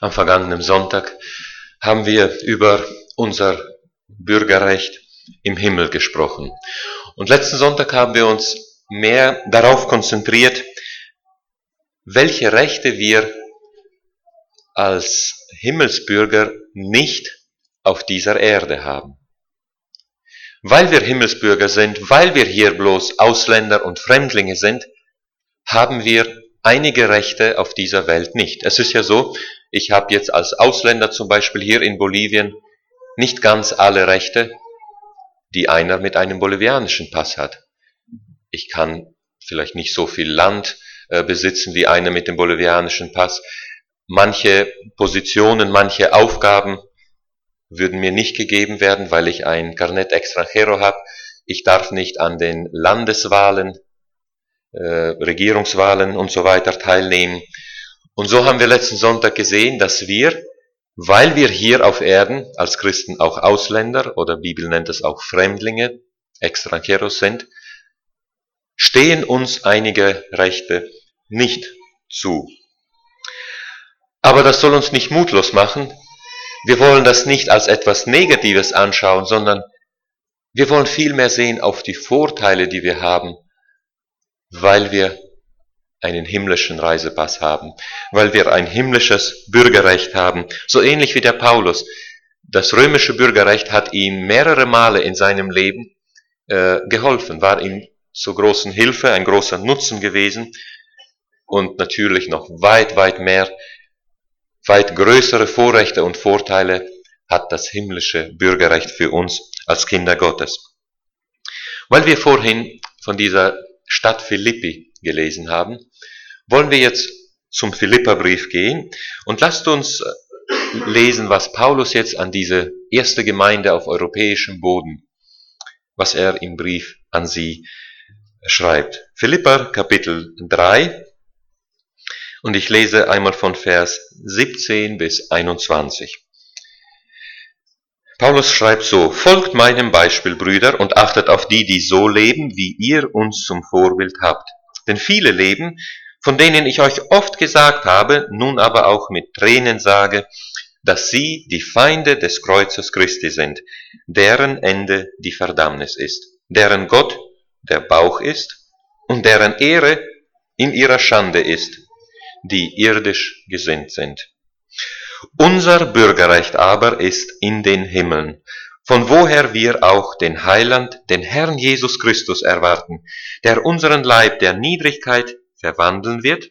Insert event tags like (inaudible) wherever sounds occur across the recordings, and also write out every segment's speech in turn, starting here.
Am vergangenen Sonntag haben wir über unser Bürgerrecht im Himmel gesprochen. Und letzten Sonntag haben wir uns mehr darauf konzentriert, welche Rechte wir als Himmelsbürger nicht auf dieser Erde haben. Weil wir Himmelsbürger sind, weil wir hier bloß Ausländer und Fremdlinge sind, haben wir einige Rechte auf dieser Welt nicht. Es ist ja so, ich habe jetzt als Ausländer zum Beispiel hier in Bolivien nicht ganz alle Rechte, die einer mit einem bolivianischen Pass hat. Ich kann vielleicht nicht so viel Land äh, besitzen wie einer mit dem bolivianischen Pass. Manche Positionen, manche Aufgaben würden mir nicht gegeben werden, weil ich ein Carnet Extranjero habe. Ich darf nicht an den Landeswahlen, äh, Regierungswahlen und so weiter teilnehmen. Und so haben wir letzten Sonntag gesehen, dass wir, weil wir hier auf Erden als Christen auch Ausländer oder Bibel nennt es auch Fremdlinge, Extranjeros sind, stehen uns einige Rechte nicht zu. Aber das soll uns nicht mutlos machen. Wir wollen das nicht als etwas Negatives anschauen, sondern wir wollen vielmehr sehen auf die Vorteile, die wir haben, weil wir einen himmlischen Reisepass haben, weil wir ein himmlisches Bürgerrecht haben, so ähnlich wie der Paulus. Das römische Bürgerrecht hat ihm mehrere Male in seinem Leben äh, geholfen, war ihm zur großen Hilfe, ein großer Nutzen gewesen und natürlich noch weit, weit mehr weit größere Vorrechte und Vorteile hat das himmlische Bürgerrecht für uns als Kinder Gottes. Weil wir vorhin von dieser Stadt Philippi gelesen haben, wollen wir jetzt zum Philipperbrief gehen und lasst uns lesen, was Paulus jetzt an diese erste Gemeinde auf europäischem Boden, was er im Brief an sie schreibt. Philipper Kapitel 3, und ich lese einmal von Vers 17 bis 21. Paulus schreibt so, folgt meinem Beispiel, Brüder, und achtet auf die, die so leben, wie ihr uns zum Vorbild habt. Denn viele leben, von denen ich euch oft gesagt habe, nun aber auch mit Tränen sage, dass sie die Feinde des Kreuzes Christi sind, deren Ende die Verdammnis ist, deren Gott der Bauch ist und deren Ehre in ihrer Schande ist, die irdisch gesinnt sind. Unser Bürgerrecht aber ist in den Himmeln, von woher wir auch den Heiland, den Herrn Jesus Christus erwarten, der unseren Leib der Niedrigkeit verwandeln wird,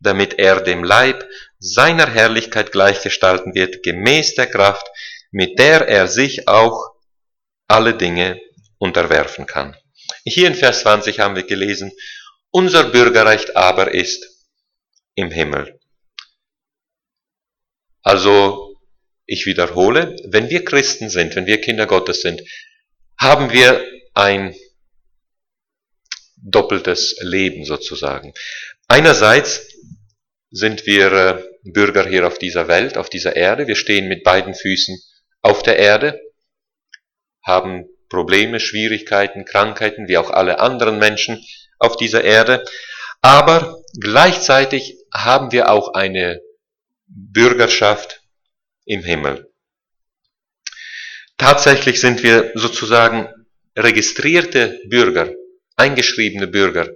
damit er dem Leib seiner Herrlichkeit gleichgestalten wird, gemäß der Kraft, mit der er sich auch alle Dinge unterwerfen kann. Hier in Vers 20 haben wir gelesen, unser Bürgerrecht aber ist im Himmel. Also, ich wiederhole, wenn wir Christen sind, wenn wir Kinder Gottes sind, haben wir ein doppeltes Leben sozusagen. Einerseits sind wir äh, Bürger hier auf dieser Welt, auf dieser Erde. Wir stehen mit beiden Füßen auf der Erde, haben Probleme, Schwierigkeiten, Krankheiten, wie auch alle anderen Menschen auf dieser Erde. Aber gleichzeitig haben wir auch eine Bürgerschaft im Himmel. Tatsächlich sind wir sozusagen registrierte Bürger, eingeschriebene Bürger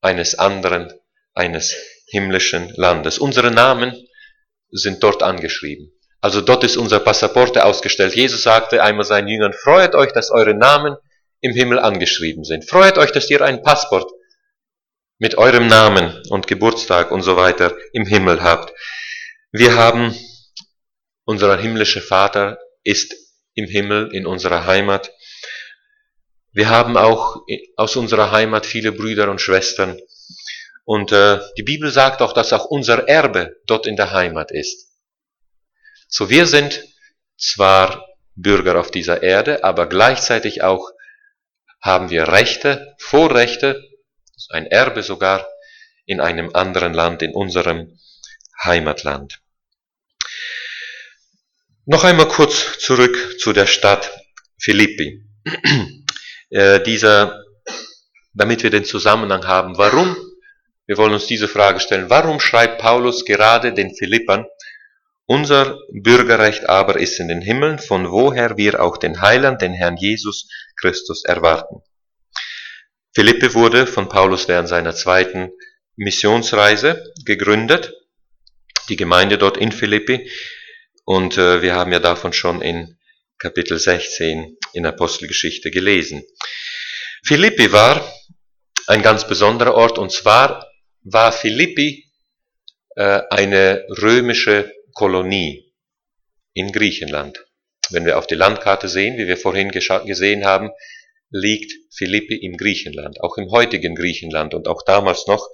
eines anderen, eines himmlischen Landes. Unsere Namen sind dort angeschrieben. Also dort ist unser Passaporte ausgestellt. Jesus sagte einmal seinen Jüngern, freut euch, dass eure Namen im Himmel angeschrieben sind. Freut euch, dass ihr ein Passport mit eurem Namen und Geburtstag und so weiter im Himmel habt. Wir haben, unser himmlischer Vater ist im Himmel, in unserer Heimat. Wir haben auch aus unserer Heimat viele Brüder und Schwestern. Und äh, die Bibel sagt auch, dass auch unser Erbe dort in der Heimat ist. So wir sind zwar Bürger auf dieser Erde, aber gleichzeitig auch haben wir Rechte, Vorrechte ein Erbe sogar in einem anderen Land, in unserem Heimatland. Noch einmal kurz zurück zu der Stadt Philippi. (clears throat) äh, dieser, damit wir den Zusammenhang haben, warum, wir wollen uns diese Frage stellen, warum schreibt Paulus gerade den Philippern Unser Bürgerrecht aber ist in den Himmeln, von woher wir auch den Heiland, den Herrn Jesus Christus erwarten. Philippe wurde von Paulus während seiner zweiten Missionsreise gegründet, die Gemeinde dort in Philippi, und äh, wir haben ja davon schon in Kapitel 16 in Apostelgeschichte gelesen. Philippi war ein ganz besonderer Ort, und zwar war Philippi äh, eine römische Kolonie in Griechenland. Wenn wir auf die Landkarte sehen, wie wir vorhin gesehen haben, liegt Philippi im Griechenland, auch im heutigen Griechenland und auch damals noch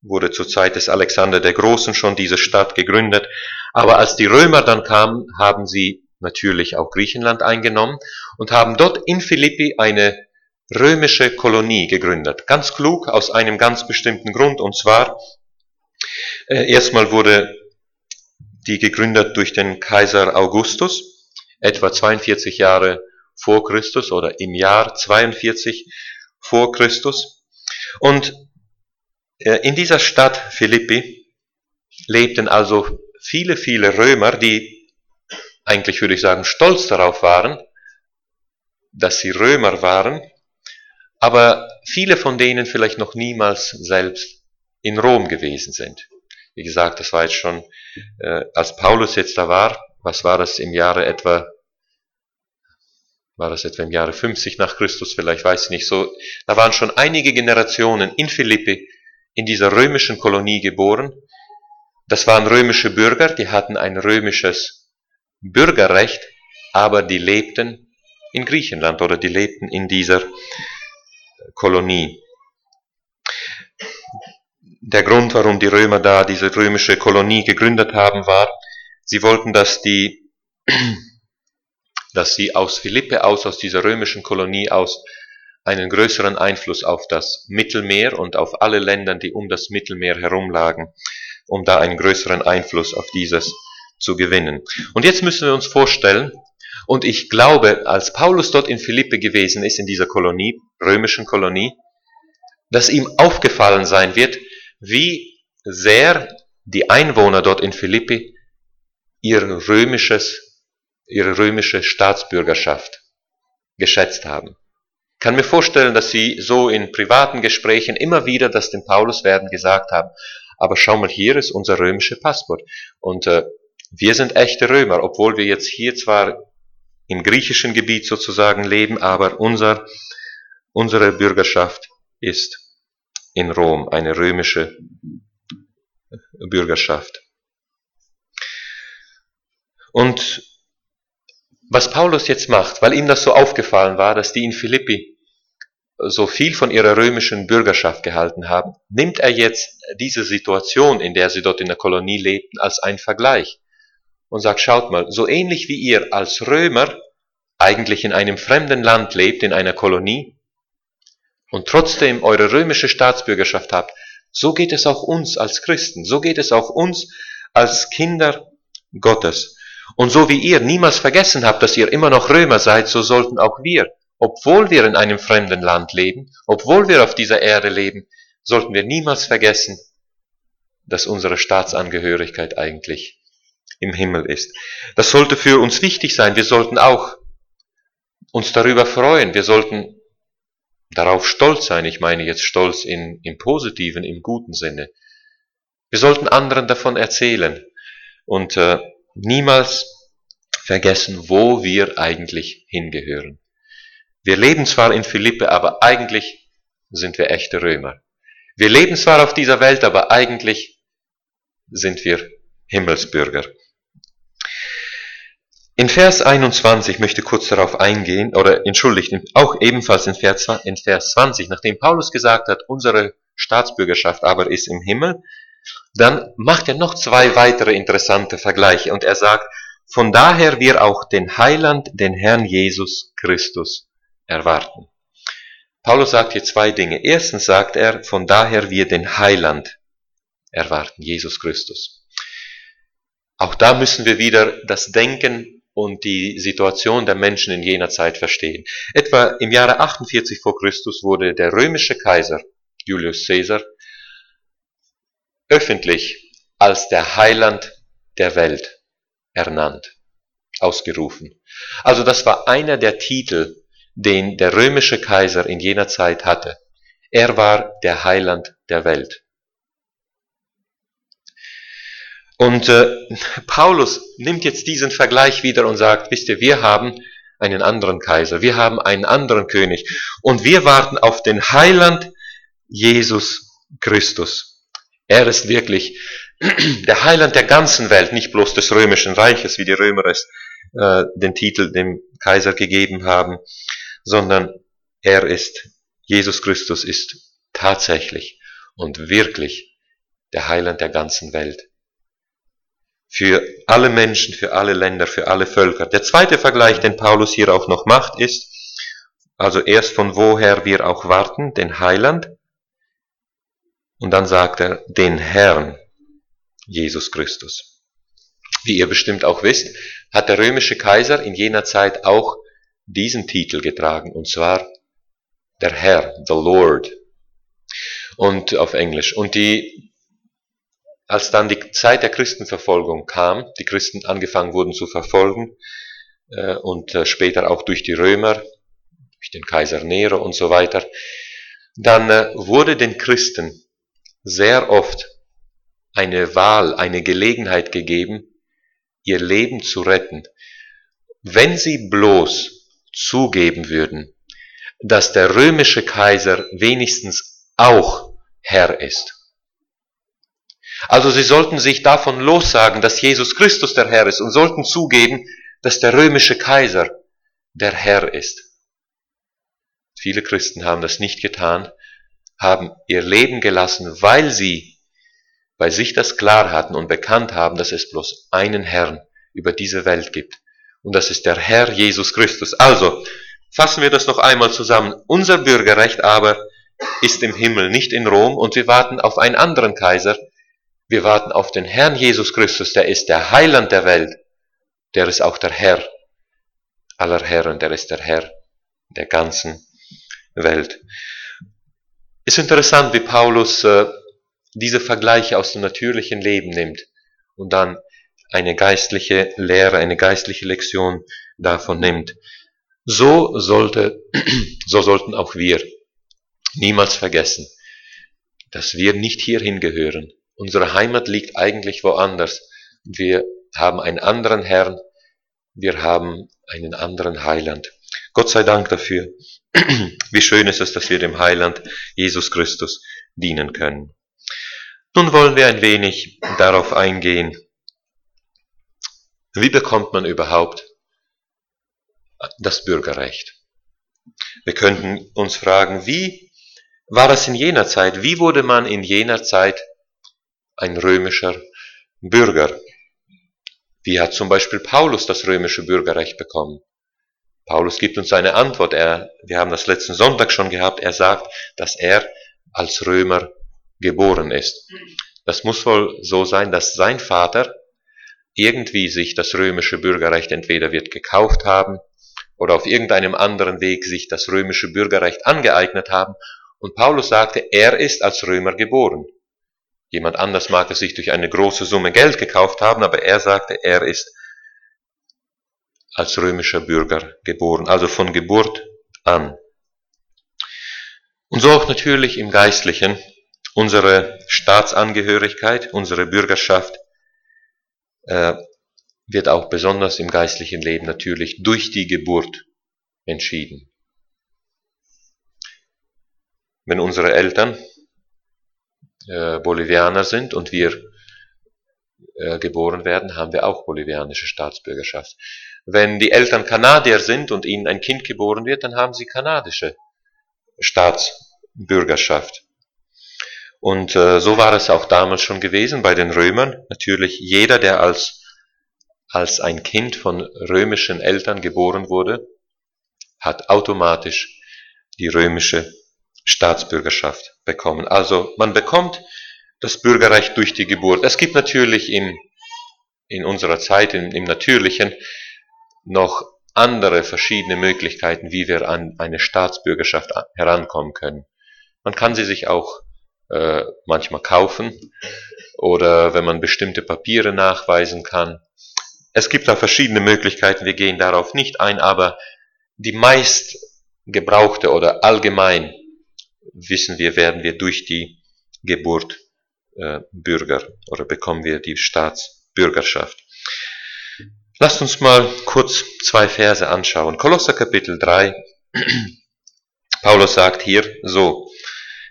wurde zur Zeit des Alexander der Großen schon diese Stadt gegründet. Aber als die Römer dann kamen, haben sie natürlich auch Griechenland eingenommen und haben dort in Philippi eine römische Kolonie gegründet. Ganz klug aus einem ganz bestimmten Grund und zwar äh, erstmal wurde die gegründet durch den Kaiser Augustus, etwa 42 Jahre vor Christus oder im Jahr 42 vor Christus. Und äh, in dieser Stadt Philippi lebten also viele, viele Römer, die eigentlich würde ich sagen stolz darauf waren, dass sie Römer waren, aber viele von denen vielleicht noch niemals selbst in Rom gewesen sind. Wie gesagt, das war jetzt schon, äh, als Paulus jetzt da war, was war das im Jahre etwa, war das etwa im Jahre 50 nach Christus, vielleicht weiß ich nicht so, da waren schon einige Generationen in Philippi in dieser römischen Kolonie geboren. Das waren römische Bürger, die hatten ein römisches Bürgerrecht, aber die lebten in Griechenland oder die lebten in dieser Kolonie. Der Grund, warum die Römer da diese römische Kolonie gegründet haben, war, sie wollten, dass die, (clears throat) dass sie aus Philippe aus, aus dieser römischen Kolonie aus, einen größeren Einfluss auf das Mittelmeer und auf alle Länder, die um das Mittelmeer herumlagen, um da einen größeren Einfluss auf dieses zu gewinnen. Und jetzt müssen wir uns vorstellen, und ich glaube, als Paulus dort in Philippe gewesen ist, in dieser Kolonie, römischen Kolonie, dass ihm aufgefallen sein wird, wie sehr die Einwohner dort in Philippi ihr römisches, ihre römische Staatsbürgerschaft geschätzt haben. Ich kann mir vorstellen, dass sie so in privaten Gesprächen immer wieder das dem Paulus werden gesagt haben, aber schau mal, hier ist unser römischer Passport. Und äh, wir sind echte Römer, obwohl wir jetzt hier zwar im griechischen Gebiet sozusagen leben, aber unser, unsere Bürgerschaft ist in Rom, eine römische Bürgerschaft. Und was Paulus jetzt macht, weil ihm das so aufgefallen war, dass die in Philippi so viel von ihrer römischen Bürgerschaft gehalten haben, nimmt er jetzt diese Situation, in der sie dort in der Kolonie lebten, als einen Vergleich und sagt, schaut mal, so ähnlich wie ihr als Römer eigentlich in einem fremden Land lebt, in einer Kolonie, und trotzdem eure römische Staatsbürgerschaft habt, so geht es auch uns als Christen, so geht es auch uns als Kinder Gottes. Und so wie ihr niemals vergessen habt, dass ihr immer noch Römer seid, so sollten auch wir, obwohl wir in einem fremden Land leben, obwohl wir auf dieser Erde leben, sollten wir niemals vergessen, dass unsere Staatsangehörigkeit eigentlich im Himmel ist. Das sollte für uns wichtig sein. Wir sollten auch uns darüber freuen. Wir sollten darauf stolz sein. Ich meine jetzt stolz in, im positiven, im guten Sinne. Wir sollten anderen davon erzählen und äh, niemals vergessen, wo wir eigentlich hingehören. Wir leben zwar in Philippe, aber eigentlich sind wir echte Römer. Wir leben zwar auf dieser Welt, aber eigentlich sind wir Himmelsbürger. In Vers 21 möchte kurz darauf eingehen, oder entschuldigt, auch ebenfalls in Vers, in Vers 20, nachdem Paulus gesagt hat, unsere Staatsbürgerschaft aber ist im Himmel, dann macht er noch zwei weitere interessante Vergleiche und er sagt, von daher wir auch den Heiland, den Herrn Jesus Christus erwarten. Paulus sagt hier zwei Dinge. Erstens sagt er, von daher wir den Heiland erwarten, Jesus Christus. Auch da müssen wir wieder das Denken und die Situation der Menschen in jener Zeit verstehen. Etwa im Jahre 48 vor Christus wurde der römische Kaiser Julius Caesar öffentlich als der Heiland der Welt ernannt, ausgerufen. Also das war einer der Titel, den der römische Kaiser in jener Zeit hatte. Er war der Heiland der Welt. Und äh, Paulus nimmt jetzt diesen Vergleich wieder und sagt, wisst ihr, wir haben einen anderen Kaiser, wir haben einen anderen König und wir warten auf den Heiland Jesus Christus. Er ist wirklich der Heiland der ganzen Welt, nicht bloß des römischen Reiches, wie die Römer es äh, den Titel dem Kaiser gegeben haben, sondern er ist, Jesus Christus ist tatsächlich und wirklich der Heiland der ganzen Welt. Für alle Menschen, für alle Länder, für alle Völker. Der zweite Vergleich, den Paulus hier auch noch macht, ist, also erst von woher wir auch warten, den Heiland, und dann sagt er, den Herrn, Jesus Christus. Wie ihr bestimmt auch wisst, hat der römische Kaiser in jener Zeit auch diesen Titel getragen, und zwar der Herr, the Lord. Und auf Englisch. Und die, als dann die Zeit der Christenverfolgung kam, die Christen angefangen wurden zu verfolgen, äh, und äh, später auch durch die Römer, durch den Kaiser Nero und so weiter, dann äh, wurde den Christen sehr oft eine Wahl, eine Gelegenheit gegeben, ihr Leben zu retten, wenn sie bloß zugeben würden, dass der römische Kaiser wenigstens auch Herr ist. Also sie sollten sich davon lossagen, dass Jesus Christus der Herr ist und sollten zugeben, dass der römische Kaiser der Herr ist. Viele Christen haben das nicht getan, haben ihr Leben gelassen, weil sie bei sich das klar hatten und bekannt haben, dass es bloß einen Herrn über diese Welt gibt. Und das ist der Herr Jesus Christus. Also, fassen wir das noch einmal zusammen. Unser Bürgerrecht aber ist im Himmel, nicht in Rom, und wir warten auf einen anderen Kaiser. Wir warten auf den Herrn Jesus Christus, der ist der Heiland der Welt. Der ist auch der Herr aller Herren, der ist der Herr der ganzen Welt. Ist interessant, wie Paulus äh, diese Vergleiche aus dem natürlichen Leben nimmt und dann eine geistliche Lehre, eine geistliche Lektion davon nimmt. So sollte, (clears throat) so sollten auch wir niemals vergessen, dass wir nicht hierhin gehören. Unsere Heimat liegt eigentlich woanders. Wir haben einen anderen Herrn, wir haben einen anderen Heiland. Gott sei Dank dafür. (clears throat) Wie schön ist es, dass wir dem Heiland Jesus Christus dienen können. Nun wollen wir ein wenig darauf eingehen, wie bekommt man überhaupt das Bürgerrecht? Wir könnten uns fragen, wie war es in jener Zeit? Wie wurde man in jener Zeit ein römischer Bürger? Wie hat zum Beispiel Paulus das römische Bürgerrecht bekommen? Paulus gibt uns eine Antwort. Er, wir haben das letzten Sonntag schon gehabt. Er sagt, dass er als Römer geboren ist. Das muss wohl so sein, dass sein Vater irgendwie sich das römische Bürgerrecht entweder wird gekauft haben oder auf irgendeinem anderen Weg sich das römische Bürgerrecht angeeignet haben. Und Paulus sagte, er ist als Römer geboren. Jemand anders mag es sich durch eine große Summe Geld gekauft haben, aber er sagte, er ist als römischer Bürger geboren, also von Geburt an. Und so auch natürlich im Geistlichen unsere Staatsangehörigkeit, unsere Bürgerschaft äh, wird auch besonders im geistlichen Leben natürlich durch die Geburt entschieden. Wenn unsere Eltern äh, Bolivianer sind und wir äh, geboren werden, haben wir auch bolivianische Staatsbürgerschaft. Wenn die Eltern Kanadier sind und ihnen ein Kind geboren wird, dann haben sie kanadische Staatsbürgerschaft. Und äh, so war es auch damals schon gewesen bei den Römern. Natürlich jeder, der als, als ein Kind von römischen Eltern geboren wurde, hat automatisch die römische Staatsbürgerschaft bekommen. Also man bekommt das Bürgerrecht durch die Geburt. Es gibt natürlich in, in unserer Zeit, in, im Natürlichen, noch andere verschiedene Möglichkeiten, wie wir an eine Staatsbürgerschaft herankommen können. Man kann sie sich auch äh, manchmal kaufen oder wenn man bestimmte Papiere nachweisen kann, Es gibt da verschiedene Möglichkeiten, wir gehen darauf nicht ein, aber die meist gebrauchte oder allgemein wissen wir, werden wir durch die Geburt äh, Bürger oder bekommen wir die Staatsbürgerschaft. Lasst uns mal kurz zwei Verse anschauen. Kolosser Kapitel 3. (clears throat) Paulus sagt hier so,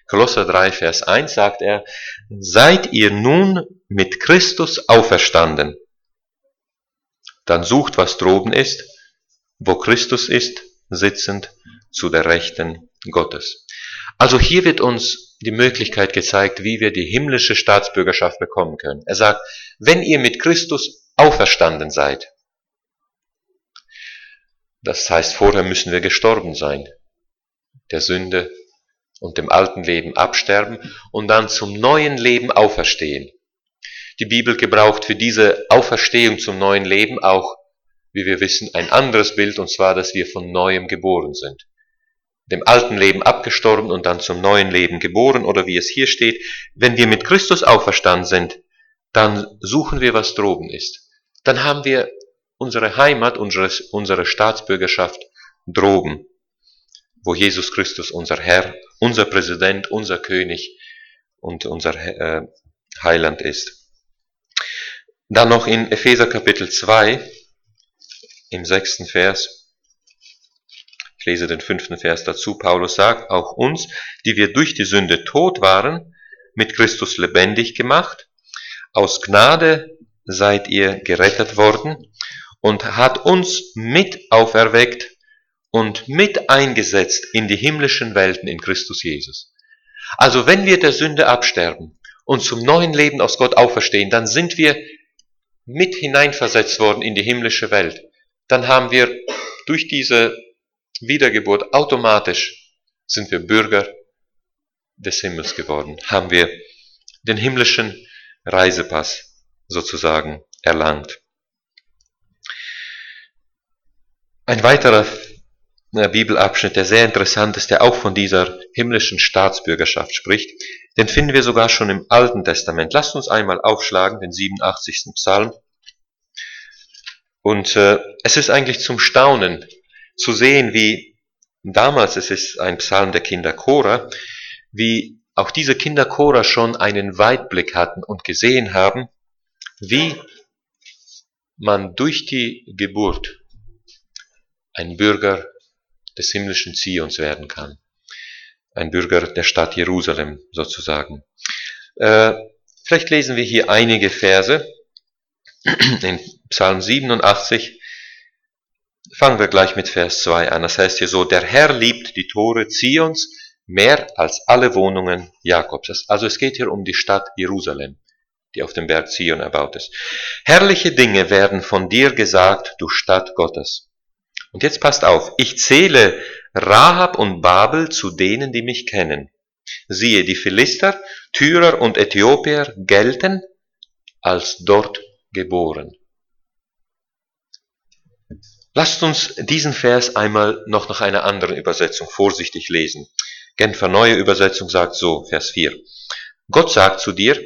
Kolosser 3, Vers 1 sagt er, seid ihr nun mit Christus auferstanden, dann sucht, was droben ist, wo Christus ist, sitzend zu der Rechten Gottes. Also hier wird uns die Möglichkeit gezeigt, wie wir die himmlische Staatsbürgerschaft bekommen können. Er sagt, wenn ihr mit Christus auferstanden seid, das heißt, vorher müssen wir gestorben sein, der Sünde und dem alten Leben absterben und dann zum neuen Leben auferstehen. Die Bibel gebraucht für diese Auferstehung zum neuen Leben auch, wie wir wissen, ein anderes Bild, und zwar, dass wir von neuem geboren sind dem alten Leben abgestorben und dann zum neuen Leben geboren oder wie es hier steht, wenn wir mit Christus auferstanden sind, dann suchen wir, was droben ist. Dann haben wir unsere Heimat, unsere, unsere Staatsbürgerschaft droben, wo Jesus Christus unser Herr, unser Präsident, unser König und unser äh, Heiland ist. Dann noch in Epheser Kapitel 2, im sechsten Vers lese den fünften Vers dazu. Paulus sagt, auch uns, die wir durch die Sünde tot waren, mit Christus lebendig gemacht. Aus Gnade seid ihr gerettet worden und hat uns mit auferweckt und mit eingesetzt in die himmlischen Welten in Christus Jesus. Also wenn wir der Sünde absterben und zum neuen Leben aus Gott auferstehen, dann sind wir mit hineinversetzt worden in die himmlische Welt. Dann haben wir durch diese Wiedergeburt, automatisch sind wir Bürger des Himmels geworden, haben wir den himmlischen Reisepass sozusagen erlangt. Ein weiterer Bibelabschnitt, der sehr interessant ist, der auch von dieser himmlischen Staatsbürgerschaft spricht, den finden wir sogar schon im Alten Testament. Lasst uns einmal aufschlagen, den 87. Psalm. Und äh, es ist eigentlich zum Staunen, zu sehen, wie damals, es ist ein Psalm der Kinder Chora, wie auch diese Kinder Chora schon einen Weitblick hatten und gesehen haben, wie man durch die Geburt ein Bürger des himmlischen Zions werden kann. Ein Bürger der Stadt Jerusalem sozusagen. Äh, vielleicht lesen wir hier einige Verse in Psalm 87, Fangen wir gleich mit Vers 2 an. Das heißt hier so, der Herr liebt die Tore Zions mehr als alle Wohnungen Jakobs. Also es geht hier um die Stadt Jerusalem, die auf dem Berg Zion erbaut ist. Herrliche Dinge werden von dir gesagt, du Stadt Gottes. Und jetzt passt auf, ich zähle Rahab und Babel zu denen, die mich kennen. Siehe, die Philister, Tyrer und Äthiopier gelten als dort geboren. Lasst uns diesen Vers einmal noch nach einer anderen Übersetzung vorsichtig lesen. Genfer Neue Übersetzung sagt so, Vers 4. Gott sagt zu dir,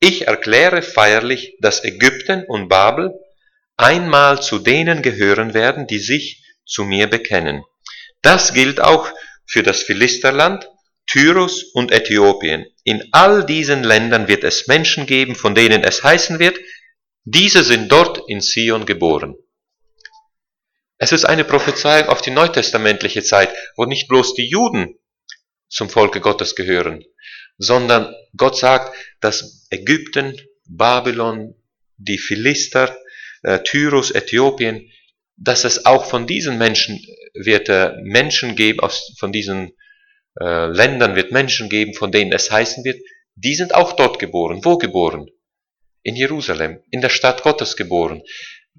ich erkläre feierlich, dass Ägypten und Babel einmal zu denen gehören werden, die sich zu mir bekennen. Das gilt auch für das Philisterland, Tyrus und Äthiopien. In all diesen Ländern wird es Menschen geben, von denen es heißen wird, diese sind dort in Sion geboren. Es ist eine Prophezeiung auf die neutestamentliche Zeit, wo nicht bloß die Juden zum Volke Gottes gehören, sondern Gott sagt, dass Ägypten, Babylon, die Philister, äh, Tyrus, Äthiopien, dass es auch von diesen Menschen wird äh, Menschen geben, aus, von diesen äh, Ländern wird Menschen geben, von denen es heißen wird, die sind auch dort geboren. Wo geboren? In Jerusalem, in der Stadt Gottes geboren.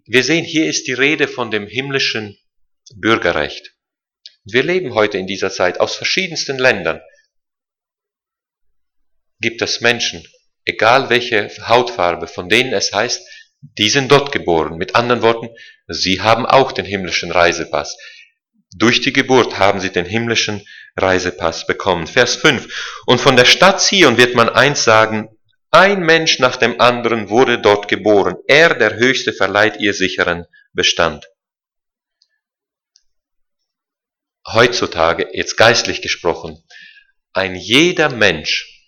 Wir sehen, hier ist die Rede von dem himmlischen Bürgerrecht. Wir leben heute in dieser Zeit aus verschiedensten Ländern. Gibt es Menschen, egal welche Hautfarbe, von denen es heißt, die sind dort geboren. Mit anderen Worten, sie haben auch den himmlischen Reisepass. Durch die Geburt haben sie den himmlischen Reisepass bekommen. Vers 5. Und von der Stadt Zion wird man eins sagen, Ein Mensch nach dem anderen wurde dort geboren. Er, der Höchste, verleiht ihr sicheren Bestand. Heutzutage, jetzt geistlich gesprochen, ein jeder Mensch,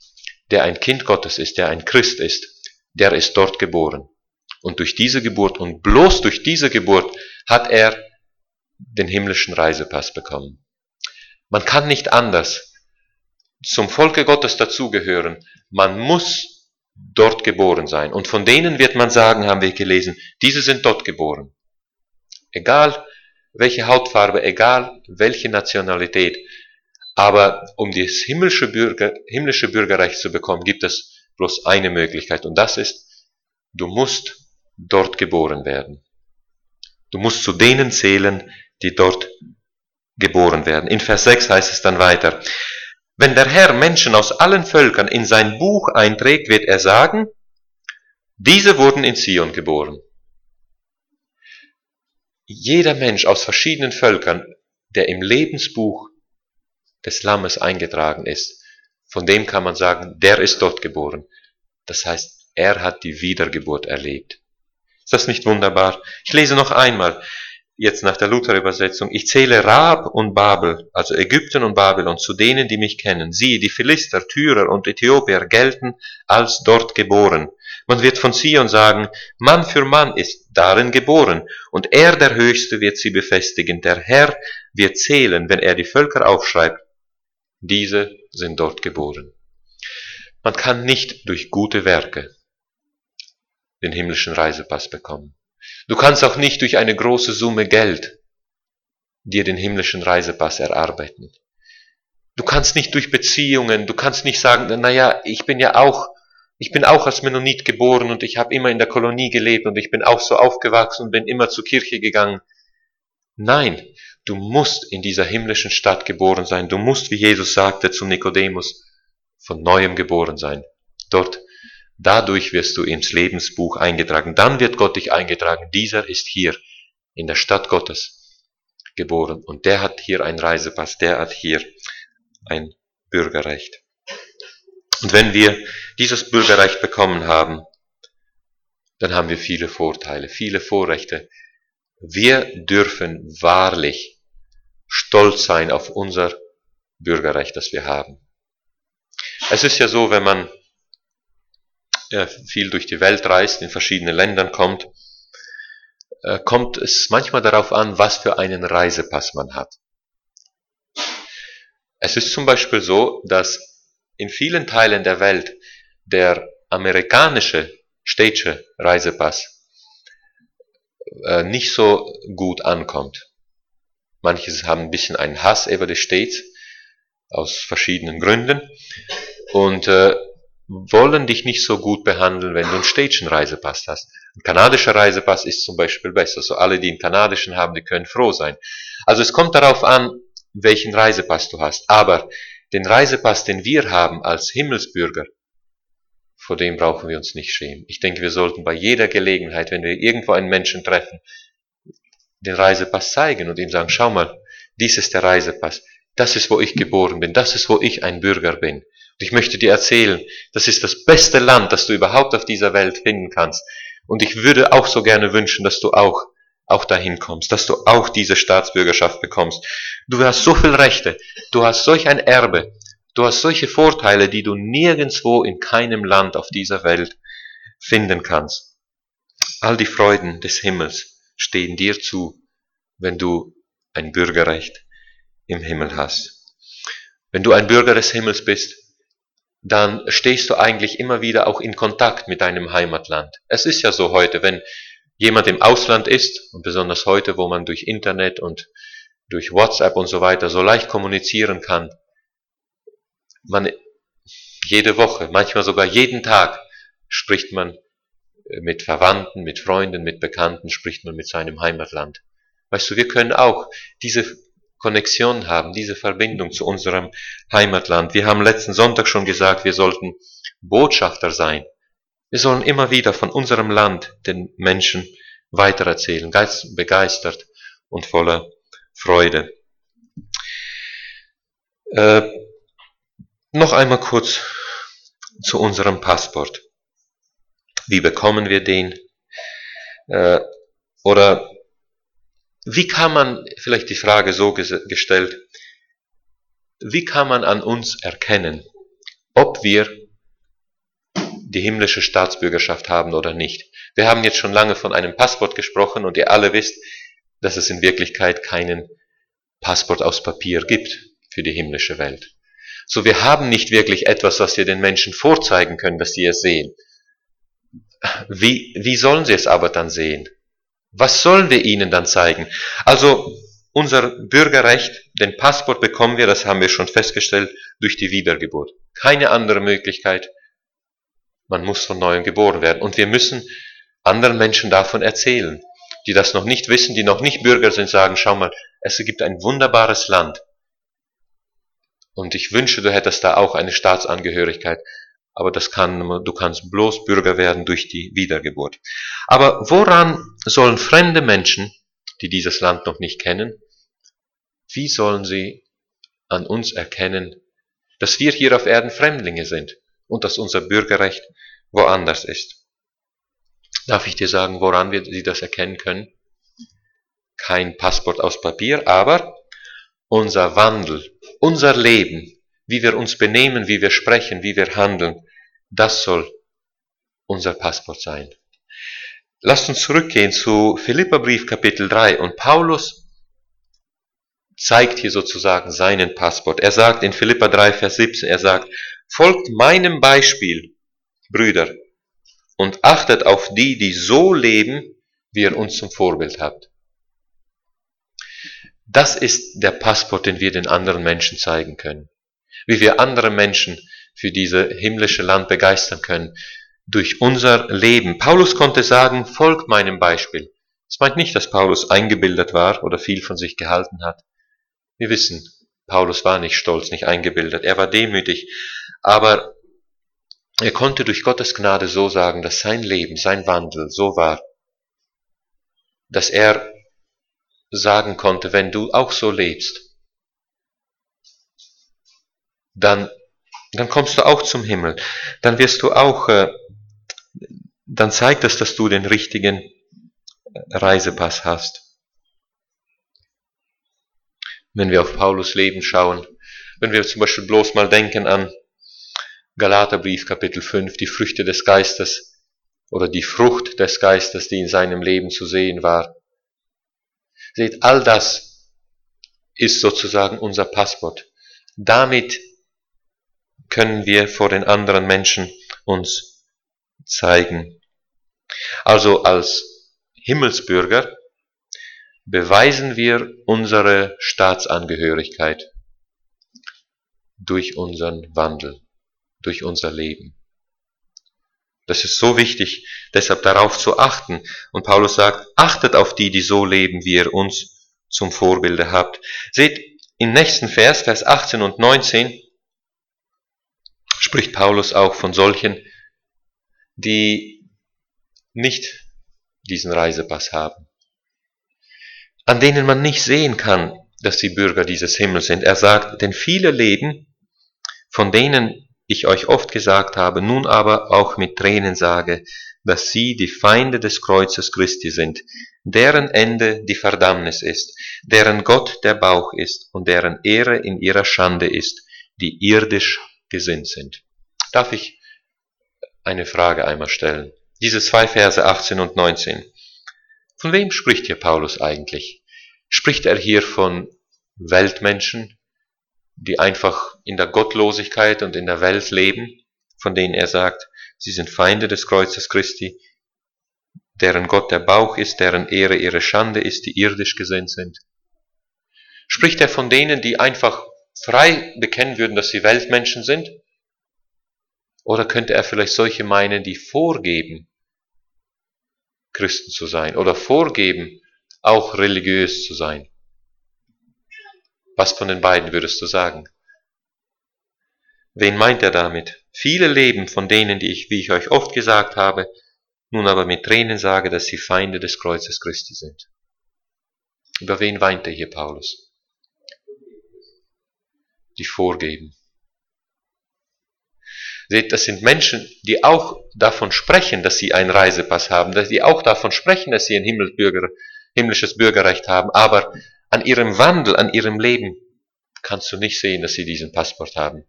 der ein Kind Gottes ist, der ein Christ ist, der ist dort geboren. Und durch diese Geburt und bloß durch diese Geburt hat er den himmlischen Reisepass bekommen. Man kann nicht anders zum Volke Gottes dazugehören. Man muss dort geboren sein. Und von denen wird man sagen, haben wir gelesen, diese sind dort geboren. Egal welche Hautfarbe, egal welche Nationalität. Aber um das himmlische, Bürger, himmlische Bürgerrecht zu bekommen, gibt es bloß eine Möglichkeit. Und das ist, du musst dort geboren werden. Du musst zu denen zählen, die dort geboren werden. In Vers 6 heißt es dann weiter, wenn der Herr Menschen aus allen Völkern in sein Buch einträgt, wird er sagen, diese wurden in Zion geboren. Jeder Mensch aus verschiedenen Völkern, der im Lebensbuch des Lammes eingetragen ist, von dem kann man sagen, der ist dort geboren. Das heißt, er hat die Wiedergeburt erlebt. Ist das nicht wunderbar? Ich lese noch einmal jetzt nach der Luther-Übersetzung, ich zähle Raab und Babel, also Ägypten und Babylon, zu denen, die mich kennen. Sie, die Philister, Tyrer und Äthiopier gelten als dort geboren. Man wird von Zion sagen, Mann für Mann ist darin geboren, und er, der Höchste, wird sie befestigen. Der Herr wird zählen, wenn er die Völker aufschreibt. Diese sind dort geboren. Man kann nicht durch gute Werke den himmlischen Reisepass bekommen. Du kannst auch nicht durch eine große Summe Geld dir den himmlischen Reisepass erarbeiten. Du kannst nicht durch Beziehungen, du kannst nicht sagen, naja, ich bin ja auch, ich bin auch als Mennonit geboren und ich habe immer in der Kolonie gelebt und ich bin auch so aufgewachsen und bin immer zur Kirche gegangen. Nein, du musst in dieser himmlischen Stadt geboren sein. Du musst, wie Jesus sagte zu Nikodemus, von neuem geboren sein. Dort Dadurch wirst du ins Lebensbuch eingetragen. Dann wird Gott dich eingetragen. Dieser ist hier in der Stadt Gottes geboren und der hat hier ein Reisepass, der hat hier ein Bürgerrecht. Und wenn wir dieses Bürgerrecht bekommen haben, dann haben wir viele Vorteile, viele Vorrechte. Wir dürfen wahrlich stolz sein auf unser Bürgerrecht, das wir haben. Es ist ja so, wenn man äh, viel durch die Welt reist, in verschiedene Ländern kommt, äh, kommt es manchmal darauf an, was für einen Reisepass man hat. Es ist zum Beispiel so, dass in vielen Teilen der Welt der amerikanische städtische Reisepass äh, nicht so gut ankommt. Manche haben ein bisschen einen Hass über die States aus verschiedenen Gründen und äh, wollen dich nicht so gut behandeln, wenn du einen städtischen Reisepass hast. Ein kanadischer Reisepass ist zum Beispiel besser. So alle, die einen kanadischen haben, die können froh sein. Also es kommt darauf an, welchen Reisepass du hast. Aber den Reisepass, den wir haben als Himmelsbürger, vor dem brauchen wir uns nicht schämen. Ich denke, wir sollten bei jeder Gelegenheit, wenn wir irgendwo einen Menschen treffen, den Reisepass zeigen und ihm sagen, schau mal, dies ist der Reisepass. Das ist, wo ich geboren bin. Das ist, wo ich ein Bürger bin. Und ich möchte dir erzählen, das ist das beste Land, das du überhaupt auf dieser Welt finden kannst. Und ich würde auch so gerne wünschen, dass du auch, auch dahin kommst, dass du auch diese Staatsbürgerschaft bekommst. Du hast so viel Rechte, du hast solch ein Erbe, du hast solche Vorteile, die du nirgendswo in keinem Land auf dieser Welt finden kannst. All die Freuden des Himmels stehen dir zu, wenn du ein Bürgerrecht im Himmel hast. Wenn du ein Bürger des Himmels bist, dann stehst du eigentlich immer wieder auch in Kontakt mit deinem Heimatland. Es ist ja so heute, wenn jemand im Ausland ist, und besonders heute, wo man durch Internet und durch WhatsApp und so weiter so leicht kommunizieren kann, man jede Woche, manchmal sogar jeden Tag spricht man mit Verwandten, mit Freunden, mit Bekannten, spricht man mit seinem Heimatland. Weißt du, wir können auch diese Konnexion haben, diese Verbindung zu unserem Heimatland. Wir haben letzten Sonntag schon gesagt, wir sollten Botschafter sein. Wir sollen immer wieder von unserem Land den Menschen weitererzählen, begeistert und voller Freude. Äh, noch einmal kurz zu unserem Passport. Wie bekommen wir den? Äh, oder wie kann man, vielleicht die Frage so gestellt, wie kann man an uns erkennen, ob wir die himmlische Staatsbürgerschaft haben oder nicht? Wir haben jetzt schon lange von einem Passwort gesprochen und ihr alle wisst, dass es in Wirklichkeit keinen Passport aus Papier gibt für die himmlische Welt. So wir haben nicht wirklich etwas, was wir den Menschen vorzeigen können, dass sie es sehen. Wie, wie sollen sie es aber dann sehen? Was sollen wir ihnen dann zeigen? Also unser Bürgerrecht, den Passport bekommen wir, das haben wir schon festgestellt, durch die Wiedergeburt. Keine andere Möglichkeit. Man muss von neuem geboren werden. Und wir müssen anderen Menschen davon erzählen, die das noch nicht wissen, die noch nicht Bürger sind, sagen, schau mal, es gibt ein wunderbares Land. Und ich wünsche, du hättest da auch eine Staatsangehörigkeit aber das kann, du kannst bloß Bürger werden durch die Wiedergeburt. Aber woran sollen fremde Menschen, die dieses Land noch nicht kennen, wie sollen sie an uns erkennen, dass wir hier auf Erden Fremdlinge sind und dass unser Bürgerrecht woanders ist? Darf ich dir sagen, woran wir sie das erkennen können? Kein Passport aus Papier, aber unser Wandel, unser Leben, wie wir uns benehmen, wie wir sprechen, wie wir handeln, das soll unser Passport sein. Lasst uns zurückgehen zu Philipperbrief Kapitel 3 und Paulus zeigt hier sozusagen seinen Passport. Er sagt in Philippa 3, Vers 17, er sagt, folgt meinem Beispiel, Brüder, und achtet auf die, die so leben, wie ihr uns zum Vorbild habt. Das ist der Passport, den wir den anderen Menschen zeigen können wie wir andere Menschen für diese himmlische Land begeistern können, durch unser Leben. Paulus konnte sagen, folgt meinem Beispiel. Das meint nicht, dass Paulus eingebildet war oder viel von sich gehalten hat. Wir wissen, Paulus war nicht stolz, nicht eingebildet, er war demütig, aber er konnte durch Gottes Gnade so sagen, dass sein Leben, sein Wandel so war, dass er sagen konnte, wenn du auch so lebst, dann, dann kommst du auch zum Himmel. Dann wirst du auch, äh, dann zeigt es, dass du den richtigen äh, Reisepass hast. Wenn wir auf Paulus Leben schauen, wenn wir zum Beispiel bloß mal denken an Galaterbrief Kapitel 5, die Früchte des Geistes oder die Frucht des Geistes, die in seinem Leben zu sehen war. Seht, all das ist sozusagen unser Passport. Damit können wir vor den anderen Menschen uns zeigen. Also als Himmelsbürger beweisen wir unsere Staatsangehörigkeit durch unseren Wandel, durch unser Leben. Das ist so wichtig, deshalb darauf zu achten. Und Paulus sagt, achtet auf die, die so leben, wie ihr uns zum Vorbilde habt. Seht, im nächsten Vers, Vers 18 und 19, spricht Paulus auch von solchen, die nicht diesen Reisepass haben, an denen man nicht sehen kann, dass sie Bürger dieses Himmels sind. Er sagt, denn viele leben, von denen ich euch oft gesagt habe, nun aber auch mit Tränen sage, dass sie die Feinde des Kreuzes Christi sind, deren Ende die Verdammnis ist, deren Gott der Bauch ist und deren Ehre in ihrer Schande ist, die irdisch gesinnt sind. Darf ich eine Frage einmal stellen? Diese zwei Verse 18 und 19. Von wem spricht hier Paulus eigentlich? Spricht er hier von Weltmenschen, die einfach in der Gottlosigkeit und in der Welt leben, von denen er sagt, sie sind Feinde des Kreuzes Christi, deren Gott der Bauch ist, deren Ehre ihre Schande ist, die irdisch gesinnt sind? Spricht er von denen, die einfach frei bekennen würden, dass sie Weltmenschen sind? Oder könnte er vielleicht solche meinen, die vorgeben, Christen zu sein oder vorgeben, auch religiös zu sein? Was von den beiden würdest du sagen? Wen meint er damit? Viele leben von denen, die ich, wie ich euch oft gesagt habe, nun aber mit Tränen sage, dass sie Feinde des Kreuzes Christi sind. Über wen weint er hier Paulus? Die vorgeben. Seht, das sind Menschen, die auch davon sprechen, dass sie einen Reisepass haben, dass die auch davon sprechen, dass sie ein Himmelsbürger, himmlisches Bürgerrecht haben, aber an ihrem Wandel, an ihrem Leben kannst du nicht sehen, dass sie diesen Passport haben.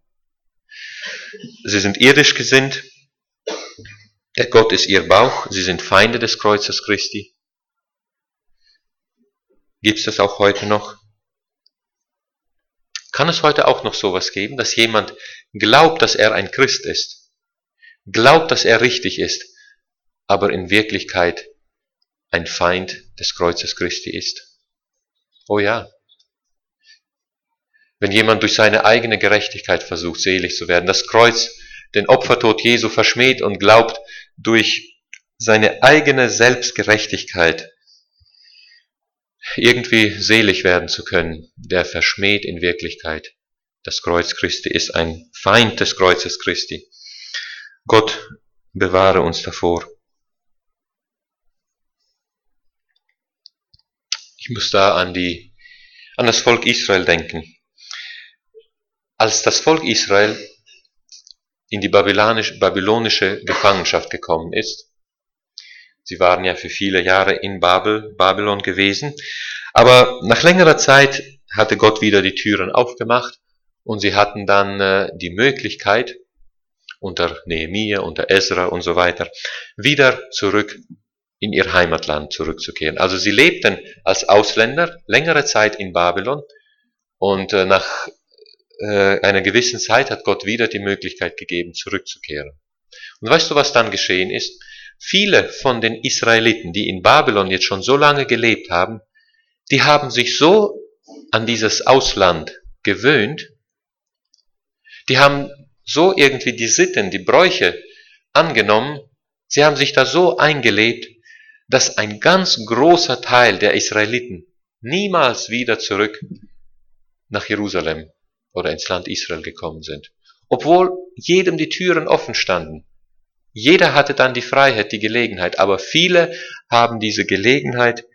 Sie sind irdisch gesinnt, der Gott ist ihr Bauch, sie sind Feinde des Kreuzes Christi. Gibt es das auch heute noch? Kann es heute auch noch sowas geben, dass jemand glaubt, dass er ein Christ ist, glaubt, dass er richtig ist, aber in Wirklichkeit ein Feind des Kreuzes Christi ist? Oh ja. Wenn jemand durch seine eigene Gerechtigkeit versucht, selig zu werden, das Kreuz, den Opfertod Jesu verschmäht und glaubt, durch seine eigene Selbstgerechtigkeit irgendwie selig werden zu können, der verschmäht in Wirklichkeit. Das Kreuz Christi ist ein Feind des Kreuzes Christi. Gott bewahre uns davor. Ich muss da an die, an das Volk Israel denken. Als das Volk Israel in die babylonische Gefangenschaft gekommen ist, Sie waren ja für viele Jahre in Babel, Babylon gewesen. Aber nach längerer Zeit hatte Gott wieder die Türen aufgemacht und sie hatten dann äh, die Möglichkeit, unter Nehemiah, unter Ezra und so weiter, wieder zurück in ihr Heimatland zurückzukehren. Also sie lebten als Ausländer längere Zeit in Babylon und äh, nach äh, einer gewissen Zeit hat Gott wieder die Möglichkeit gegeben, zurückzukehren. Und weißt du, was dann geschehen ist? Viele von den Israeliten, die in Babylon jetzt schon so lange gelebt haben, die haben sich so an dieses Ausland gewöhnt, die haben so irgendwie die Sitten, die Bräuche angenommen, sie haben sich da so eingelebt, dass ein ganz großer Teil der Israeliten niemals wieder zurück nach Jerusalem oder ins Land Israel gekommen sind. Obwohl jedem die Türen offen standen. Jeder hatte dann die Freiheit, die Gelegenheit, aber viele haben diese Gelegenheit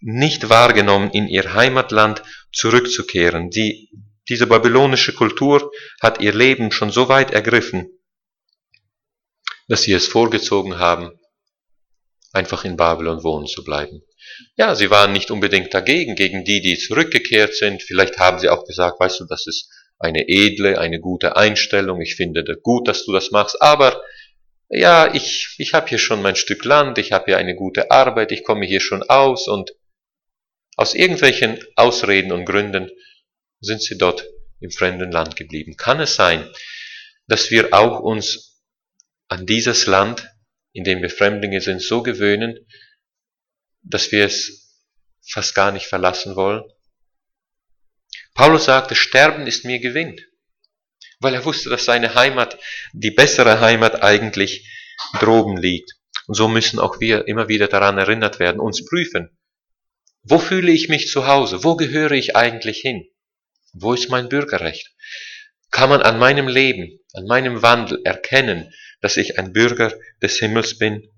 nicht wahrgenommen, in ihr Heimatland zurückzukehren. Die, diese babylonische Kultur hat ihr Leben schon so weit ergriffen, dass sie es vorgezogen haben, einfach in Babylon wohnen zu bleiben. Ja, sie waren nicht unbedingt dagegen, gegen die, die zurückgekehrt sind. Vielleicht haben sie auch gesagt, weißt du, das ist eine edle, eine gute Einstellung. Ich finde gut, dass du das machst. Aber ja, ich, ich habe hier schon mein Stück Land, ich habe hier eine gute Arbeit, ich komme hier schon aus und aus irgendwelchen Ausreden und Gründen sind sie dort im fremden Land geblieben. Kann es sein, dass wir auch uns an dieses Land, in dem wir Fremdlinge sind, so gewöhnen, dass wir es fast gar nicht verlassen wollen? Paulus sagte, Sterben ist mir Gewinn weil er wusste, dass seine Heimat, die bessere Heimat eigentlich droben liegt. Und so müssen auch wir immer wieder daran erinnert werden, uns prüfen. Wo fühle ich mich zu Hause? Wo gehöre ich eigentlich hin? Wo ist mein Bürgerrecht? Kann man an meinem Leben, an meinem Wandel erkennen, dass ich ein Bürger des Himmels bin?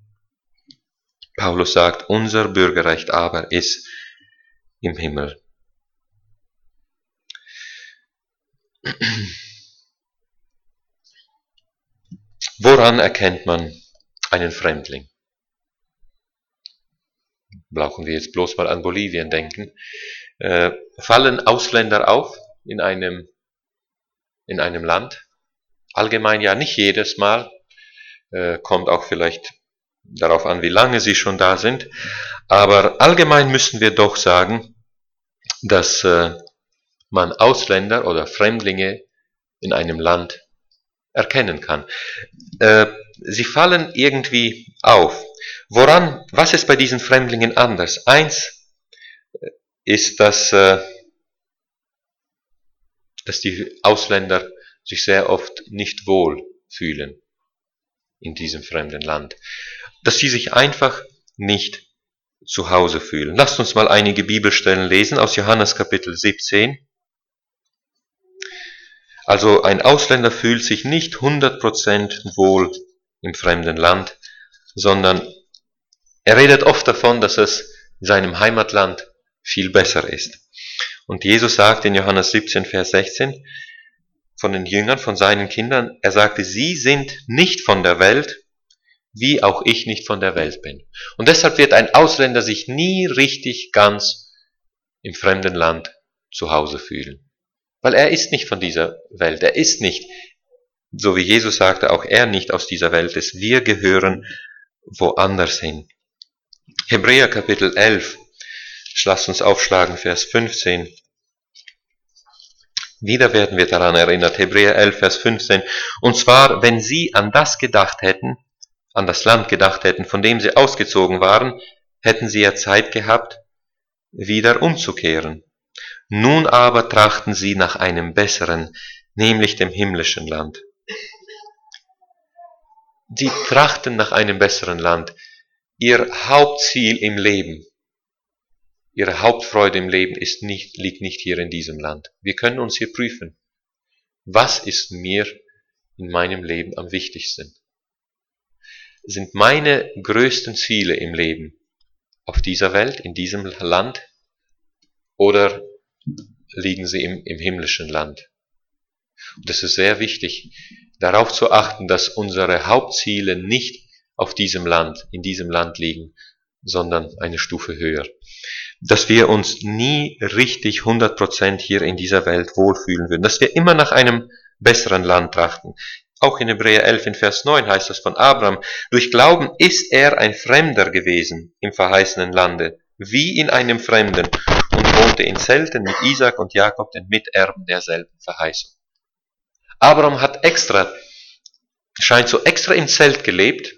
Paulus sagt, unser Bürgerrecht aber ist im Himmel. Woran erkennt man einen Fremdling? Brauchen wir jetzt bloß mal an Bolivien denken. Äh, fallen Ausländer auf in einem, in einem Land? Allgemein ja nicht jedes Mal. Äh, kommt auch vielleicht darauf an, wie lange sie schon da sind. Aber allgemein müssen wir doch sagen, dass äh, man Ausländer oder Fremdlinge in einem Land erkennen kann. Äh, sie fallen irgendwie auf. Woran, was ist bei diesen Fremdlingen anders? Eins äh, ist, dass, äh, dass die Ausländer sich sehr oft nicht wohl fühlen in diesem fremden Land. Dass sie sich einfach nicht zu Hause fühlen. Lasst uns mal einige Bibelstellen lesen aus Johannes Kapitel 17. Also ein Ausländer fühlt sich nicht 100% wohl im fremden Land, sondern er redet oft davon, dass es in seinem Heimatland viel besser ist. Und Jesus sagt in Johannes 17, Vers 16, von den Jüngern, von seinen Kindern. Er sagte, sie sind nicht von der Welt, wie auch ich nicht von der Welt bin. Und deshalb wird ein Ausländer sich nie richtig ganz im fremden Land zu Hause fühlen. Weil er ist nicht von dieser Welt. Er ist nicht, so wie Jesus sagte, auch er nicht aus dieser Welt ist. Wir gehören woanders hin. Hebräer Kapitel 11. Lasst uns aufschlagen, Vers 15. Wieder werden wir daran erinnert, Hebräer 11, Vers 15. Und zwar, wenn sie an das gedacht hätten, an das Land gedacht hätten, von dem sie ausgezogen waren, hätten sie ja Zeit gehabt, wieder umzukehren. Nun aber trachten sie nach einem besseren, nämlich dem himmlischen Land. Sie trachten nach einem besseren Land. Ihr Hauptziel im Leben, ihre Hauptfreude im Leben ist nicht, liegt nicht hier in diesem Land. Wir können uns hier prüfen. Was ist mir in meinem Leben am wichtigsten? Sind meine größten Ziele im Leben auf dieser Welt, in diesem Land, oder liegen sie im, im himmlischen Land? Und es ist sehr wichtig, darauf zu achten, dass unsere Hauptziele nicht auf diesem Land, in diesem Land liegen, sondern eine Stufe höher. Dass wir uns nie richtig 100% hier in dieser Welt wohlfühlen würden, dass wir immer nach einem besseren Land trachten. Auch in Hebräer 11 in Vers 9 heißt es von Abraham, durch Glauben ist er ein Fremder gewesen im verheißenen Lande, wie in einem Fremden, wohnte in Zelten mit Isaac und Jakob, den Miterben derselben Verheißung. Abraham hat extra, scheint so extra im Zelt gelebt,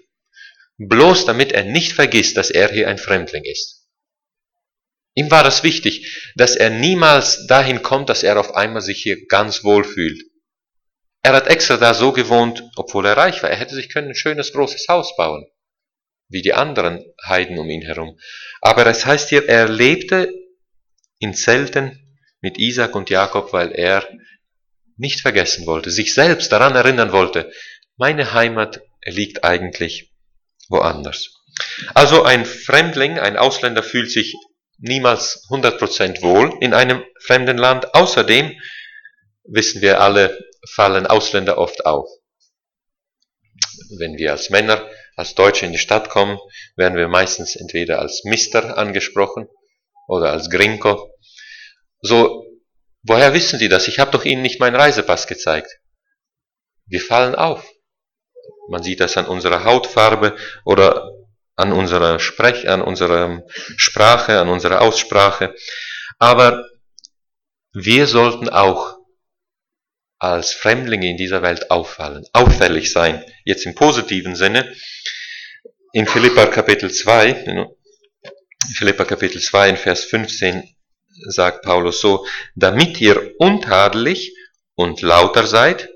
bloß damit er nicht vergisst, dass er hier ein Fremdling ist. Ihm war es wichtig, dass er niemals dahin kommt, dass er auf einmal sich hier ganz wohl fühlt. Er hat extra da so gewohnt, obwohl er reich war. Er hätte sich können ein schönes großes Haus bauen, wie die anderen Heiden um ihn herum. Aber es heißt hier, er lebte in Zelten mit Isaac und Jakob, weil er nicht vergessen wollte, sich selbst daran erinnern wollte, meine Heimat liegt eigentlich woanders. Also ein Fremdling, ein Ausländer fühlt sich niemals 100% wohl in einem fremden Land. Außerdem wissen wir alle, fallen Ausländer oft auf. Wenn wir als Männer, als Deutsche in die Stadt kommen, werden wir meistens entweder als Mister angesprochen oder als Gringo. So, woher wissen Sie das? Ich habe doch Ihnen nicht meinen Reisepass gezeigt. Wir fallen auf. Man sieht das an unserer Hautfarbe oder an unserer Sprech, an unserer Sprache, an unserer Aussprache. Aber wir sollten auch als Fremdlinge in dieser Welt auffallen, auffällig sein. Jetzt im positiven Sinne. In Philippa Kapitel 2, Philippa Kapitel 2 in Vers 15 sagt Paulus so, damit ihr untadelig und lauter seid,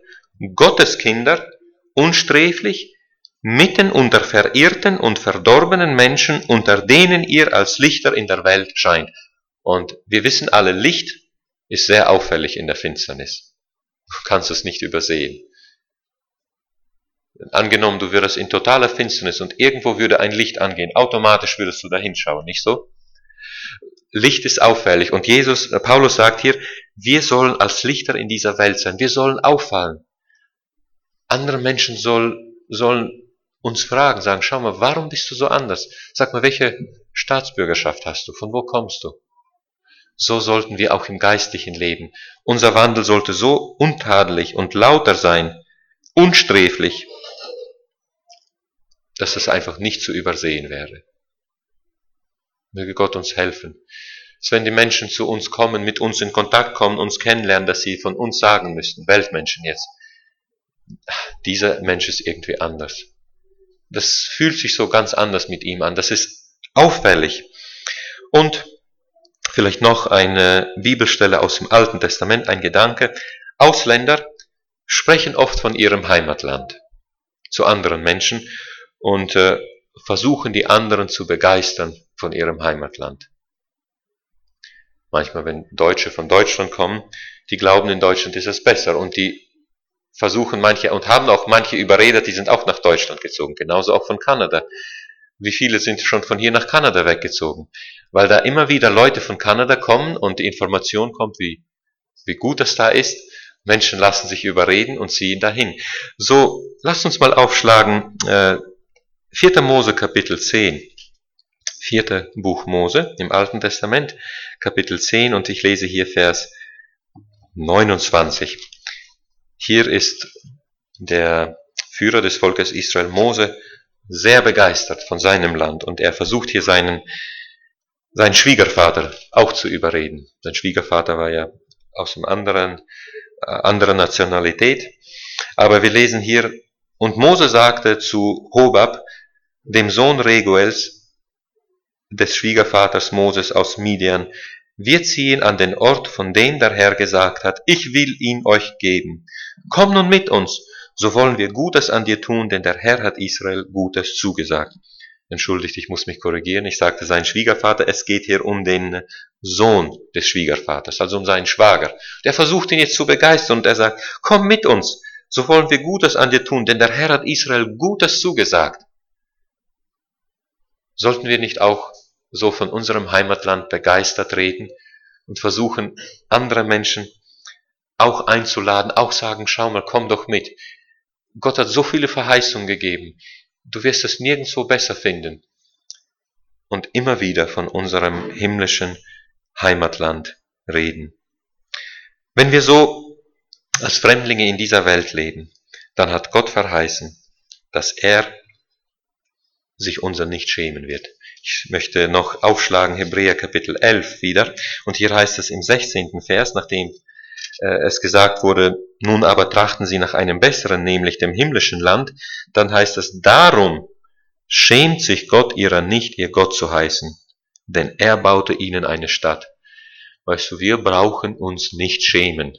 Gottes Kinder, unsträflich, mitten unter verirrten und verdorbenen Menschen, unter denen ihr als Lichter in der Welt scheint. Und wir wissen alle, Licht ist sehr auffällig in der Finsternis. Du kannst es nicht übersehen. Angenommen, du würdest in totaler Finsternis und irgendwo würde ein Licht angehen, automatisch würdest du da hinschauen, nicht so? Licht ist auffällig und Jesus, äh, Paulus sagt hier, wir sollen als Lichter in dieser Welt sein, wir sollen auffallen. Andere Menschen soll, sollen uns fragen, sagen, schau mal, warum bist du so anders? Sag mal, welche Staatsbürgerschaft hast du? Von wo kommst du? so sollten wir auch im geistlichen Leben. Unser Wandel sollte so untadelig und lauter sein, unsträflich, dass es einfach nicht zu übersehen wäre. Möge Gott uns helfen. Dass wenn die Menschen zu uns kommen, mit uns in Kontakt kommen, uns kennenlernen, dass sie von uns sagen müssten, Weltmenschen jetzt, dieser Mensch ist irgendwie anders. Das fühlt sich so ganz anders mit ihm an. Das ist auffällig. Und Vielleicht noch eine Bibelstelle aus dem Alten Testament, ein Gedanke. Ausländer sprechen oft von ihrem Heimatland zu anderen Menschen und äh, versuchen die anderen zu begeistern von ihrem Heimatland. Manchmal, wenn Deutsche von Deutschland kommen, die glauben, in Deutschland ist es besser und die versuchen manche und haben auch manche überredet, die sind auch nach Deutschland gezogen, genauso auch von Kanada. Wie viele sind schon von hier nach Kanada weggezogen? Weil da immer wieder Leute von Kanada kommen und die Information kommt, wie, wie gut das da ist. Menschen lassen sich überreden und ziehen dahin. So, lasst uns mal aufschlagen, äh, 4. Mose Kapitel 10. 4. Buch Mose im Alten Testament, Kapitel 10 und ich lese hier Vers 29. Hier ist der Führer des Volkes Israel, Mose, sehr begeistert von seinem Land und er versucht hier seinen, seinen Schwiegervater auch zu überreden. Sein Schwiegervater war ja aus einem anderen, äh, anderer Nationalität. Aber wir lesen hier, und Mose sagte zu Hobab, dem Sohn Reguels, des Schwiegervaters Moses aus Midian, wir ziehen an den Ort, von dem der Herr gesagt hat, ich will ihn euch geben. Komm nun mit uns, so wollen wir Gutes an dir tun, denn der Herr hat Israel Gutes zugesagt. Entschuldigt, ich muss mich korrigieren. Ich sagte sein Schwiegervater. Es geht hier um den Sohn des Schwiegervaters, also um seinen Schwager. Der versucht ihn jetzt zu begeistern und er sagt, komm mit uns, so wollen wir Gutes an dir tun, denn der Herr hat Israel Gutes zugesagt. Sollten wir nicht auch so von unserem Heimatland begeistert reden und versuchen, andere Menschen auch einzuladen, auch sagen, schau mal, komm doch mit. Gott hat so viele Verheißungen gegeben. Du wirst es nirgendwo besser finden. Und immer wieder von unserem himmlischen Heimatland reden. Wenn wir so als Fremdlinge in dieser Welt leben, dann hat Gott verheißen, dass er sich unser nicht schämen wird. Ich möchte noch aufschlagen Hebräer Kapitel 11 wieder. Und hier heißt es im 16. Vers, nachdem äh, es gesagt wurde, nun aber trachten sie nach einem besseren, nämlich dem himmlischen Land, dann heißt es, darum schämt sich Gott ihrer nicht, ihr Gott zu heißen, denn er baute ihnen eine Stadt. Weißt du, wir brauchen uns nicht schämen.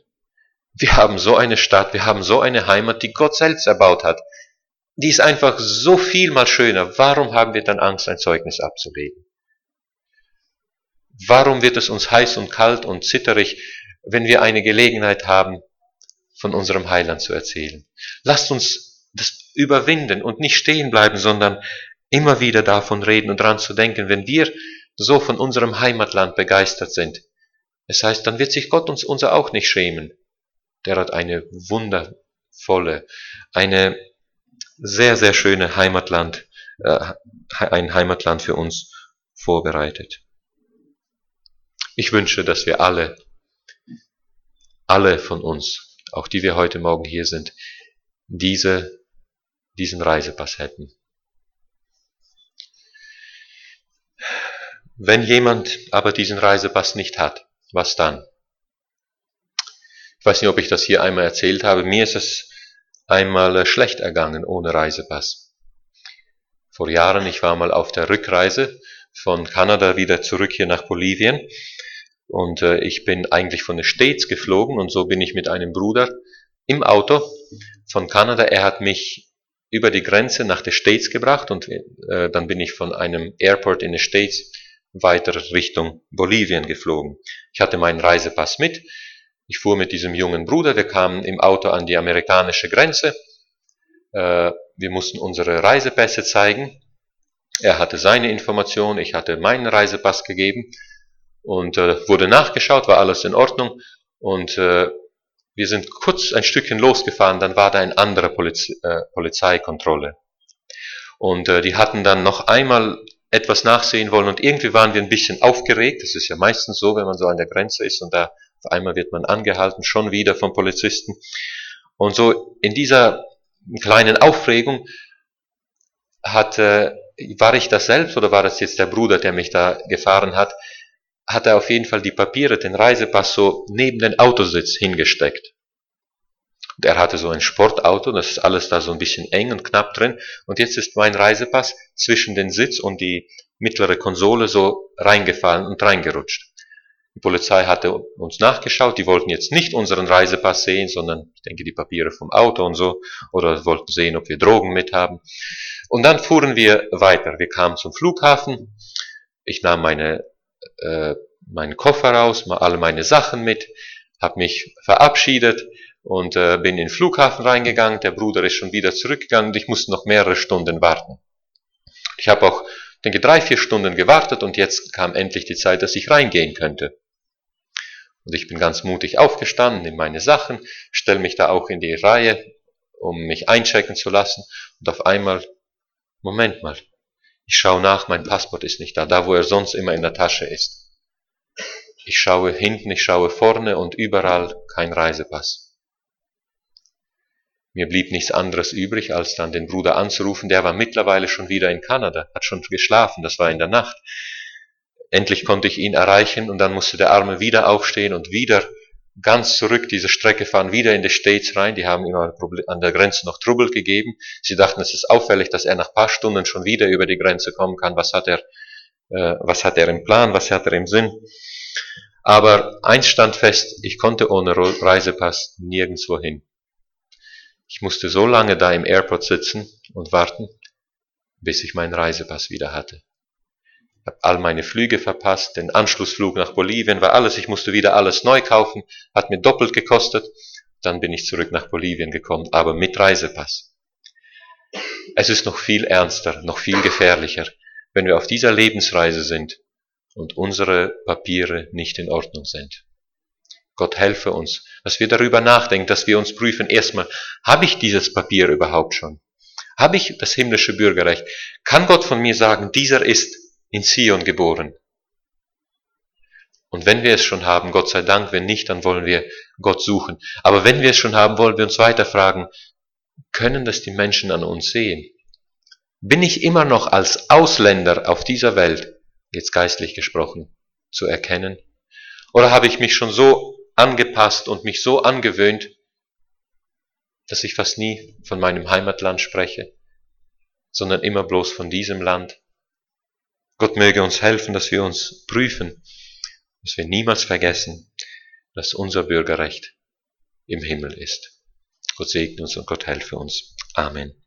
Wir haben so eine Stadt, wir haben so eine Heimat, die Gott selbst erbaut hat. Die ist einfach so viel mal schöner. Warum haben wir dann Angst, ein Zeugnis abzulegen? Warum wird es uns heiß und kalt und zitterig, wenn wir eine Gelegenheit haben, von unserem Heiland zu erzählen. Lasst uns das überwinden und nicht stehen bleiben, sondern immer wieder davon reden und daran zu denken, wenn wir so von unserem Heimatland begeistert sind. Es heißt, dann wird sich Gott uns unser auch nicht schämen. Der hat eine wundervolle, eine sehr, sehr schöne Heimatland, äh, ein Heimatland für uns vorbereitet. Ich wünsche, dass wir alle alle von uns, auch die wir heute Morgen hier sind, diese, diesen Reisepass hätten. Wenn jemand aber diesen Reisepass nicht hat, was dann? Ich weiß nicht, ob ich das hier einmal erzählt habe. Mir ist es einmal äh, schlecht ergangen ohne Reisepass. Vor Jahren, ich war mal auf der Rückreise von Kanada wieder zurück hier nach Bolivien und äh, ich bin eigentlich von den States geflogen und so bin ich mit einem Bruder im Auto von Kanada. Er hat mich über die Grenze nach den States gebracht und äh, dann bin ich von einem Airport in den States weiter Richtung Bolivien geflogen. Ich hatte meinen Reisepass mit. Ich fuhr mit diesem jungen Bruder. Wir kamen im Auto an die amerikanische Grenze. Äh, wir mussten unsere Reisepässe zeigen. Er hatte seine Information, ich hatte meinen Reisepass gegeben und äh, wurde nachgeschaut, war alles in Ordnung und äh, wir sind kurz ein Stückchen losgefahren, dann war da ein anderer Poliz Polizeikontrolle. Und die hatten dann noch einmal etwas nachsehen wollen und irgendwie waren wir ein bisschen aufgeregt. Das ist ja meistens so, wenn man so an der Grenze ist und da auf einmal wird man angehalten, schon wieder vom Polizisten. Und so in dieser kleinen Aufregung hat, äh, war ich das selbst oder war das jetzt der Bruder, der mich da gefahren hat, hat er auf jeden Fall die Papiere, den Reisepass so neben den Autositz hingesteckt. Und er hatte so ein Sportauto, das ist alles da so ein bisschen eng und knapp drin. Und jetzt ist mein Reisepass zwischen den Sitz und die mittlere Konsole so reingefallen und reingerutscht. Die Polizei hatte uns nachgeschaut, die wollten jetzt nicht unseren Reisepass sehen, sondern ich denke die Papiere vom Auto und so, oder wollten sehen, ob wir Drogen mit haben. Und dann fuhren wir weiter. Wir kamen zum Flughafen. Ich nahm meine äh, meinen Koffer raus, mal alle meine Sachen mit, habe mich verabschiedet und äh, bin in den Flughafen reingegangen. Der Bruder ist schon wieder zurückgegangen und ich musste noch mehrere Stunden warten. Ich habe auch, denke, drei, vier Stunden gewartet und jetzt kam endlich die Zeit, dass ich reingehen könnte. Und ich bin ganz mutig aufgestanden in meine Sachen, stelle mich da auch in die Reihe, um mich einchecken zu lassen. Und auf einmal, Moment mal, ich schaue nach, mein Passport ist nicht da, da wo er sonst immer in der Tasche ist. Ich schaue hinten, ich schaue vorne und überall kein Reisepass. Mir blieb nichts anderes übrig, als dann den Bruder anzurufen. Der war mittlerweile schon wieder in Kanada, hat schon geschlafen, das war in der Nacht. Endlich konnte ich ihn erreichen und dann musste der Arme wieder aufstehen und wieder ganz zurück diese Strecke fahren, wieder in die States rein. Die haben immer an der Grenze noch Trouble gegeben. Sie dachten, es ist auffällig, dass er nach paar Stunden schon wieder über die Grenze kommen kann. Was hat er, äh, was hat er im Plan? Was hat er im Sinn? Aber eins stand fest, ich konnte ohne Reisepass nirgendwo hin. Ich musste so lange da im Airport sitzen und warten, bis ich meinen Reisepass wieder hatte habe all meine Flüge verpasst, den Anschlussflug nach Bolivien war alles, ich musste wieder alles neu kaufen, hat mir doppelt gekostet, dann bin ich zurück nach Bolivien gekommen, aber mit Reisepass. Es ist noch viel ernster, noch viel gefährlicher, wenn wir auf dieser Lebensreise sind und unsere Papiere nicht in Ordnung sind. Gott helfe uns, dass wir darüber nachdenken, dass wir uns prüfen, erstmal, habe ich dieses Papier überhaupt schon? Habe ich das himmlische Bürgerrecht? Kann Gott von mir sagen, dieser ist in Zion geboren. Und wenn wir es schon haben, Gott sei Dank, wenn nicht, dann wollen wir Gott suchen. Aber wenn wir es schon haben, wollen wir uns weiter fragen, können das die Menschen an uns sehen? Bin ich immer noch als Ausländer auf dieser Welt, jetzt geistlich gesprochen, zu erkennen? Oder habe ich mich schon so angepasst und mich so angewöhnt, dass ich fast nie von meinem Heimatland spreche, sondern immer bloß von diesem Land? Gott möge uns helfen, dass wir uns prüfen, dass wir niemals vergessen, dass unser Bürgerrecht im Himmel ist. Gott segne uns und Gott helfe uns. Amen.